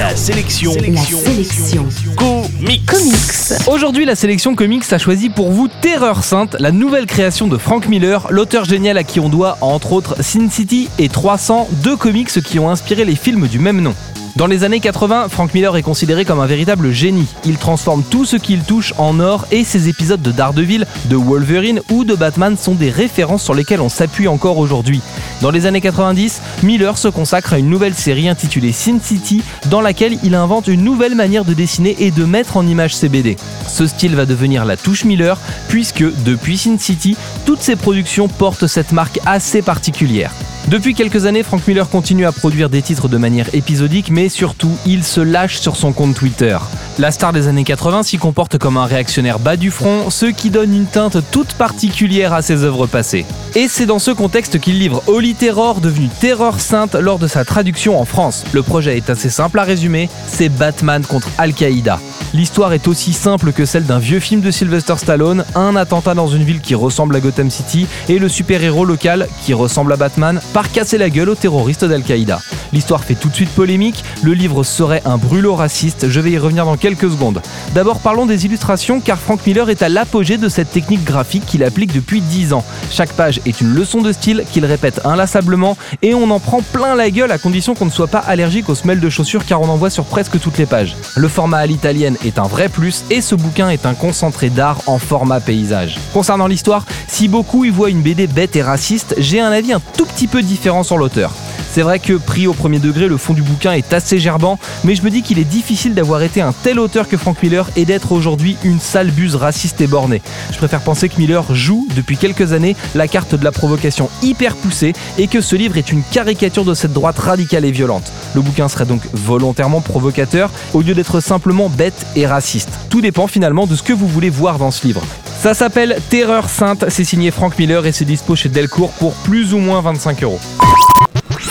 La sélection. La sélection. Comics. Comics. Aujourd'hui, la sélection comics a choisi pour vous Terreur Sainte, la nouvelle création de Frank Miller, l'auteur génial à qui on doit, entre autres, Sin City et 300, deux comics qui ont inspiré les films du même nom. Dans les années 80, Frank Miller est considéré comme un véritable génie. Il transforme tout ce qu'il touche en or et ses épisodes de Daredevil, de Wolverine ou de Batman sont des références sur lesquelles on s'appuie encore aujourd'hui. Dans les années 90, Miller se consacre à une nouvelle série intitulée Sin City dans laquelle il invente une nouvelle manière de dessiner et de mettre en image ses BD. Ce style va devenir la touche Miller puisque depuis Sin City, toutes ses productions portent cette marque assez particulière. Depuis quelques années, Frank Miller continue à produire des titres de manière épisodique, mais surtout, il se lâche sur son compte Twitter. La star des années 80 s'y comporte comme un réactionnaire bas du front, ce qui donne une teinte toute particulière à ses œuvres passées. Et c'est dans ce contexte qu'il livre Holy Terror, devenu Terreur Sainte lors de sa traduction en France. Le projet est assez simple à résumer, c'est Batman contre Al-Qaïda. L'histoire est aussi simple que celle d'un vieux film de Sylvester Stallone, un attentat dans une ville qui ressemble à Gotham City et le super-héros local, qui ressemble à Batman, part casser la gueule aux terroristes d'Al-Qaïda. L'histoire fait tout de suite polémique, le livre serait un brûlot raciste, je vais y revenir dans quelques secondes. D'abord parlons des illustrations car Frank Miller est à l'apogée de cette technique graphique qu'il applique depuis 10 ans. Chaque page est une leçon de style qu'il répète inlassablement et on en prend plein la gueule à condition qu'on ne soit pas allergique aux semelles de chaussures car on en voit sur presque toutes les pages. Le format à l'italienne est un vrai plus et ce bouquin est un concentré d'art en format paysage. Concernant l'histoire, si beaucoup y voient une BD bête et raciste, j'ai un avis un tout petit peu différent sur l'auteur. C'est vrai que pris au premier degré, le fond du bouquin est assez gerbant, mais je me dis qu'il est difficile d'avoir été un tel auteur que Frank Miller et d'être aujourd'hui une sale buse raciste et bornée. Je préfère penser que Miller joue depuis quelques années la carte de la provocation hyper poussée et que ce livre est une caricature de cette droite radicale et violente. Le bouquin serait donc volontairement provocateur au lieu d'être simplement bête et raciste. Tout dépend finalement de ce que vous voulez voir dans ce livre. Ça s'appelle Terreur Sainte, c'est signé Frank Miller et c'est dispo chez Delcourt pour plus ou moins 25 euros.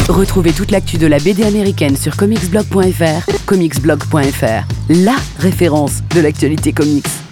Retrouvez toute l'actu de la BD américaine sur comicsblog.fr, comicsblog.fr, la référence de l'actualité comics.